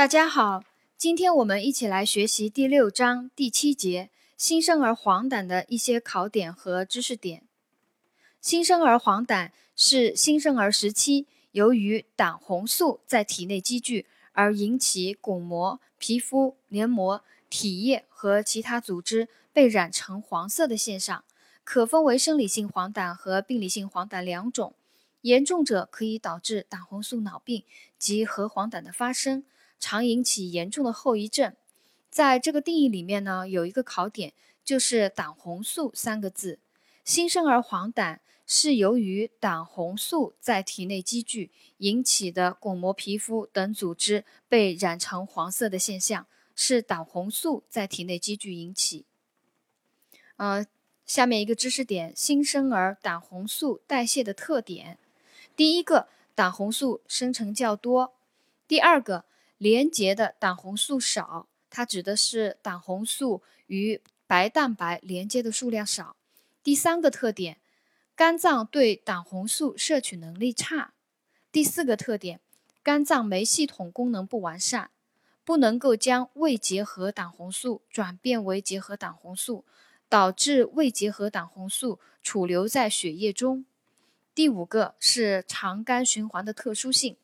大家好，今天我们一起来学习第六章第七节新生儿黄疸的一些考点和知识点。新生儿黄疸是新生儿时期由于胆红素在体内积聚而引起巩膜、皮肤、黏膜、体液和其他组织被染成黄色的现象，可分为生理性黄疸和病理性黄疸两种。严重者可以导致胆红素脑病及核黄疸的发生。常引起严重的后遗症。在这个定义里面呢，有一个考点，就是胆红素三个字。新生儿黄疸是由于胆红素在体内积聚引起的巩膜皮肤等组织被染成黄色的现象，是胆红素在体内积聚引起。呃，下面一个知识点：新生儿胆红素代谢的特点。第一个，胆红素生成较多；第二个。连结的胆红素少，它指的是胆红素与白蛋白连接的数量少。第三个特点，肝脏对胆红素摄取能力差。第四个特点，肝脏酶系统功能不完善，不能够将未结合胆红素转变为结合胆红素，导致未结合胆红素储留在血液中。第五个是肠肝循环的特殊性。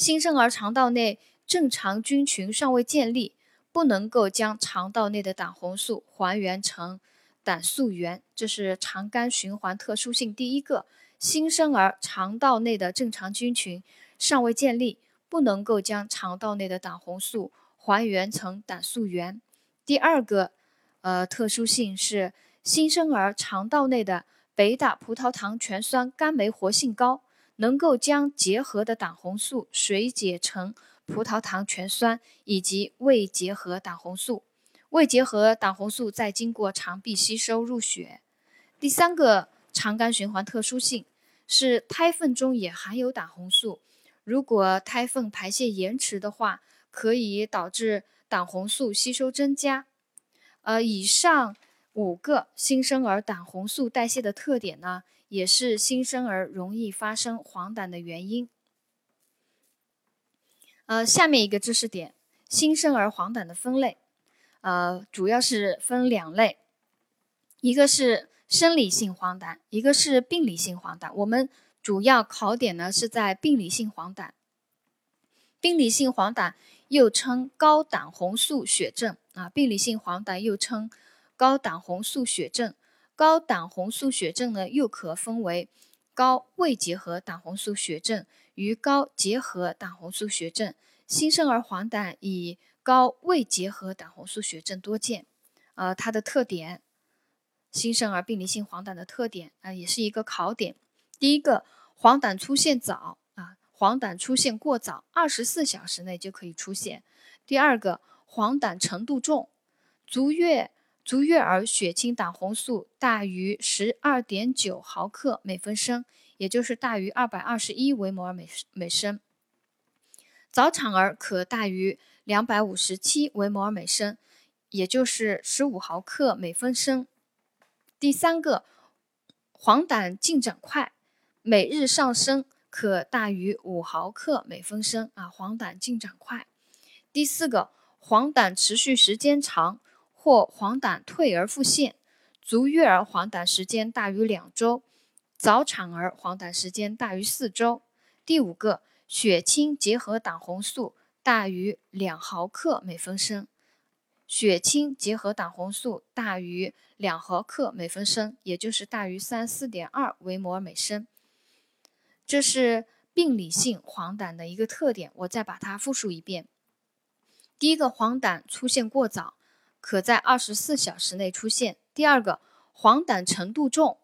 新生儿肠道内正常菌群尚未建立，不能够将肠道内的胆红素还原成胆素原，这是肠肝循环特殊性第一个。新生儿肠道内的正常菌群尚未建立，不能够将肠道内的胆红素还原成胆素原。第二个，呃，特殊性是新生儿肠道内的贝塔葡萄糖醛酸苷酶活性高。能够将结合的胆红素水解成葡萄糖醛酸以及未结合胆红素，未结合胆红素再经过肠壁吸收入血。第三个肠肝循环特殊性是胎粪中也含有胆红素，如果胎粪排泄延迟的话，可以导致胆红素吸收增加。呃，以上五个新生儿胆红素代谢的特点呢？也是新生儿容易发生黄疸的原因。呃，下面一个知识点：新生儿黄疸的分类，呃，主要是分两类，一个是生理性黄疸，一个是病理性黄疸。我们主要考点呢是在病理性黄疸。病理性黄疸又称高胆红素血症啊，病理性黄疸又称高胆红素血症。高胆红素血症呢，又可分为高未结合胆红素血症与高结合胆红素血症。新生儿黄疸以高未结合胆红素血症多见。呃，它的特点，新生儿病理性黄疸的特点啊，也是一个考点。第一个，黄疸出现早啊，黄疸出现过早，二十四小时内就可以出现。第二个，黄疸程度重，足月。足月儿血清胆红素大于十二点九毫克每分升，也就是大于二百二十一微摩尔每每升。早产儿可大于两百五十七微摩尔每升，也就是十五毫克每分升。第三个，黄疸进展快，每日上升可大于五毫克每分升啊，黄疸进展快。第四个，黄疸持续时间长。或黄疸退而复现，足月儿黄疸时间大于两周，早产儿黄疸时间大于四周。第五个，血清结合胆红素大于两毫克每分升，血清结合胆红素大于两毫克每分升，也就是大于三四点二微摩尔每升。这是病理性黄疸的一个特点，我再把它复述一遍。第一个，黄疸出现过早。可在二十四小时内出现。第二个，黄疸程度重，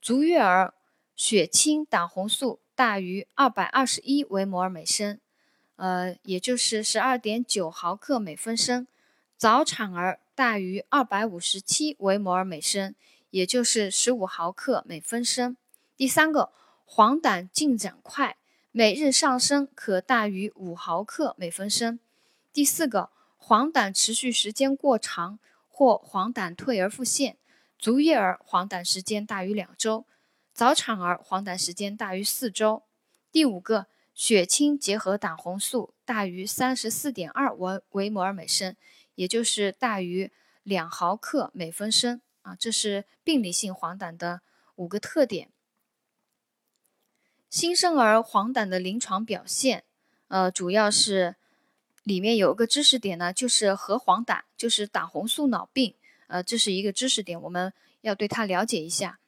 足月儿血清胆红素大于二百二十一微摩尔每升，呃，也就是十二点九毫克每分升；早产儿大于二百五十七微摩尔每升，也就是十五毫克每分升。第三个，黄疸进展快，每日上升可大于五毫克每分升。第四个。黄疸持续时间过长，或黄疸退而复现，足月儿黄疸时间大于两周，早产儿黄疸时间大于四周。第五个，血清结合胆红素大于三十四点二微微摩尔每升，也就是大于两毫克每分升啊，这是病理性黄疸的五个特点。新生儿黄疸的临床表现，呃，主要是里面有个知识点呢，就是核黄疸，就是胆红素脑病，呃，这是一个知识点，我们要对它了解一下。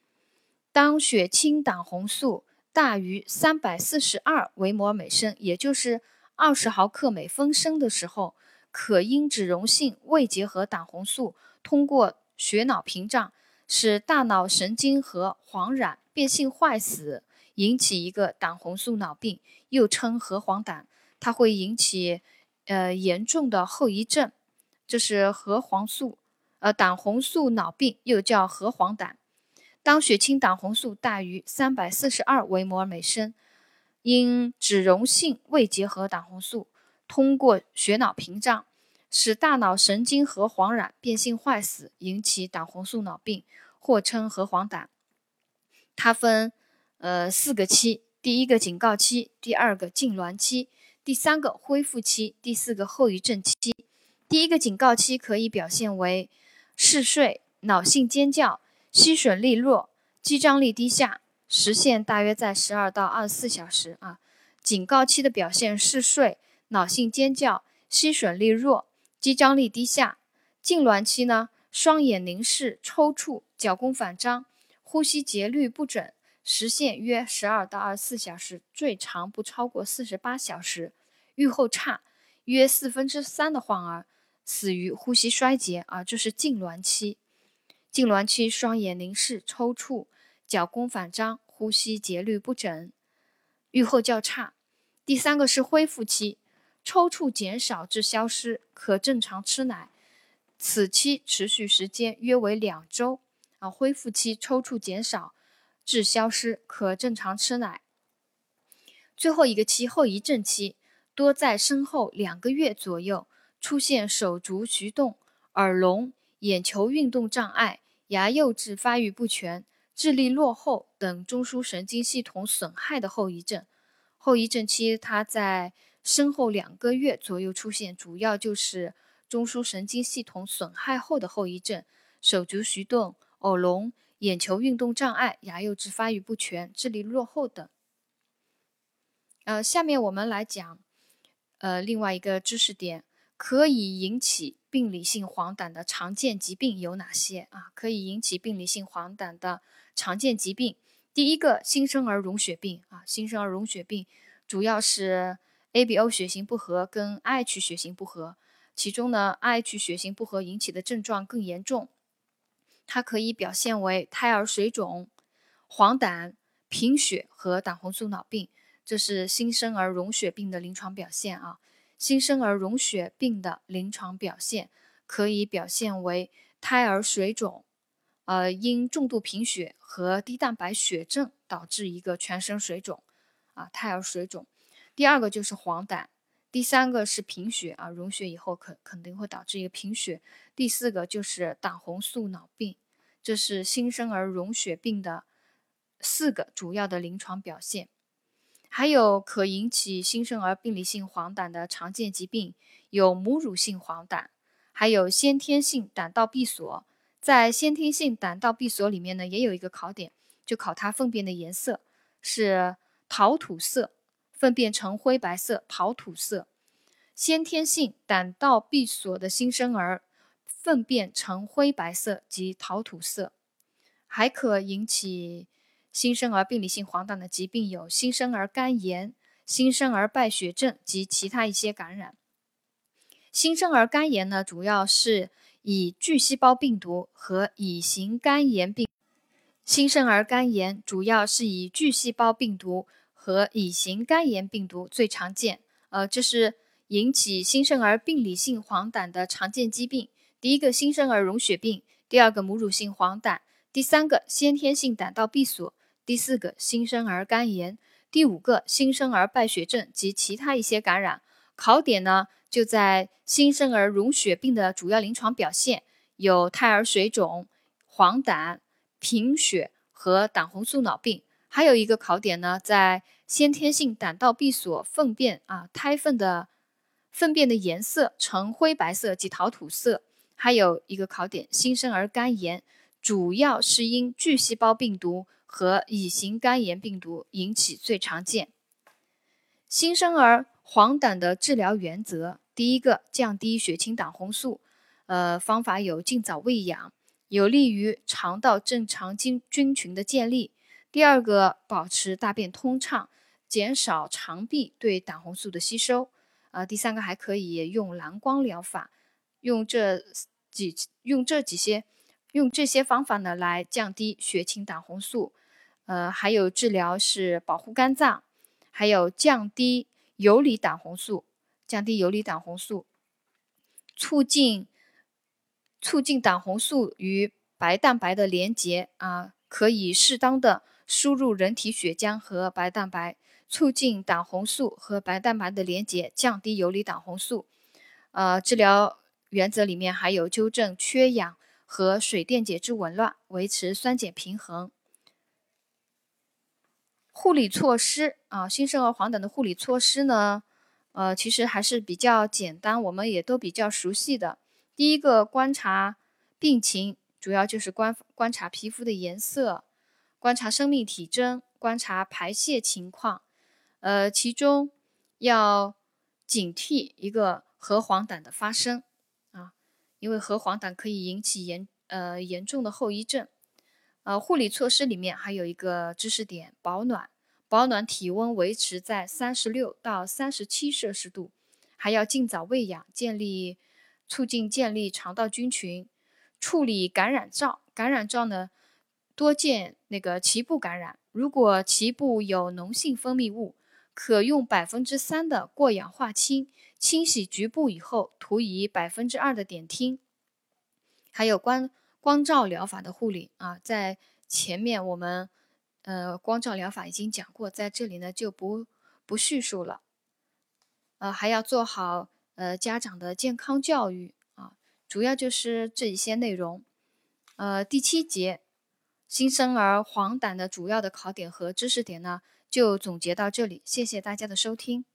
当血清胆红素大于三百四十二微摩尔每升，也就是二十毫克每分升的时候，可因脂溶性未结合胆红素通过血脑屏障，使大脑神经核黄染变性坏死，引起一个胆红素脑病，又称核黄疸。它会引起呃严重的后遗症，这是核黄素呃胆红素脑病，又叫核黄疸。当血清胆红素大于三百四十二微摩尔每升，因脂溶性未结合胆红素通过血脑屏障，使大脑神经核黄染变性坏死，引起胆红素脑病，或称核黄疸。它分呃四个期：第一个警告期，第二个痉挛期，第三个恢复期，第四个后遗症期。第一个警告期可以表现为嗜睡、脑性尖叫。吸吮力弱，肌张力低下，时限大约在十二到二十四小时啊。警告期的表现嗜睡、脑性尖叫、吸吮力弱、肌张力低下。痉挛期呢，双眼凝视、抽搐、脚弓反张、呼吸节律不整，时限约十二到二十四小时，最长不超过四十八小时。预后差，约四分之三的患儿死于呼吸衰竭啊，这是痉挛期。痉挛期，双眼凝视、抽搐、角弓反张、呼吸节律不整，预后较差。第三个是恢复期，抽搐减少至消失，可正常吃奶，此期持续时间约为两周。啊，恢复期抽搐减少至消失，可正常吃奶。最后一个期后遗症期，多在身后两个月左右出现手足徐动、耳聋、眼球运动障碍。牙釉质发育不全、智力落后等中枢神经系统损害的后遗症。后遗症期，它在身后两个月左右出现，主要就是中枢神经系统损害后的后遗症：手足徐动、耳聋、眼球运动障碍、牙釉质发育不全、智力落后等。呃，下面我们来讲，呃，另外一个知识点。可以引起病理性黄疸的常见疾病有哪些啊？可以引起病理性黄疸的常见疾病，第一个新生儿溶血病啊，新生儿溶血病主要是 ABO 血型不合跟 IH 血型不合，其中呢 IH 血型不合引起的症状更严重，它可以表现为胎儿水肿、黄疸、贫血和胆红素脑病，这是新生儿溶血病的临床表现啊。新生儿溶血病的临床表现可以表现为胎儿水肿，呃，因重度贫血和低蛋白血症导致一个全身水肿，啊，胎儿水肿。第二个就是黄疸，第三个是贫血啊，溶血以后肯肯定会导致一个贫血。第四个就是胆红素脑病，这是新生儿溶血病的四个主要的临床表现。还有可引起新生儿病理性黄疸的常见疾病有母乳性黄疸，还有先天性胆道闭锁。在先天性胆道闭锁里面呢，也有一个考点，就考它粪便的颜色是陶土色，粪便呈灰白色，陶土色。先天性胆道闭锁的新生儿粪便呈灰白色及陶土色，还可引起。新生儿病理性黄疸的疾病有新生儿肝炎、新生儿败血症及其他一些感染。新生儿肝炎呢，主要是以巨细胞病毒和乙型肝炎病。新生儿肝炎主要是以巨细胞病毒和乙型肝炎病毒最常见。呃，这是引起新生儿病理性黄疸的常见疾病。第一个新生儿溶血病，第二个母乳性黄疸，第三个先天性胆道闭锁。第四个新生儿肝炎，第五个新生儿败血症及其他一些感染。考点呢就在新生儿溶血病的主要临床表现有胎儿水肿、黄疸、贫血和胆红素脑病。还有一个考点呢，在先天性胆道闭锁粪便啊，胎粪的粪便的颜色呈灰白色及陶土色。还有一个考点，新生儿肝炎主要是因巨细胞病毒和乙型肝炎病毒引起，最常见。新生儿黄疸的治疗原则，第一个降低血清胆红素，呃，方法有尽早喂养，有利于肠道正常菌菌群的建立。第二个，保持大便通畅，减少肠壁对胆红素的吸收。啊，第三个还可以用蓝光疗法，用这几用这几些用这些方法呢来降低血清胆红素。呃，还有治疗是保护肝脏，还有降低游离胆红素，降低游离胆红素，促进促进胆红素与白蛋白的连接啊，可以适当的。输入人体血浆和白蛋白，促进胆红素和白蛋白的连接，降低游离胆红素。呃，治疗原则里面还有纠正缺氧和水电解质紊乱，维持酸碱平衡。护理措施啊，新生儿黄疸的护理措施呢，呃，其实还是比较简单，我们也都比较熟悉的。第一个观察病情，主要就是观观察皮肤的颜色。观察生命体征，观察排泄情况，呃，其中要警惕一个核黄疸的发生啊，因为核黄疸可以引起严呃严重的后遗症。呃，护理措施里面还有一个知识点：保暖，保暖体温维持在三十六到三十七摄氏度，还要尽早喂养，建立促进建立肠道菌群，处理感染灶，感染灶呢。多见那个脐部感染，如果脐部有脓性分泌物，可用百分之三的过氧化氢清洗局部以后，涂以百分之二的碘烃。还有光光照疗法的护理啊，在前面我们呃光照疗法已经讲过，在这里呢就不不叙述了。呃，还要做好呃家长的健康教育啊，主要就是这一些内容。呃，第七节。新生儿黄疸的主要的考点和知识点呢，就总结到这里。谢谢大家的收听。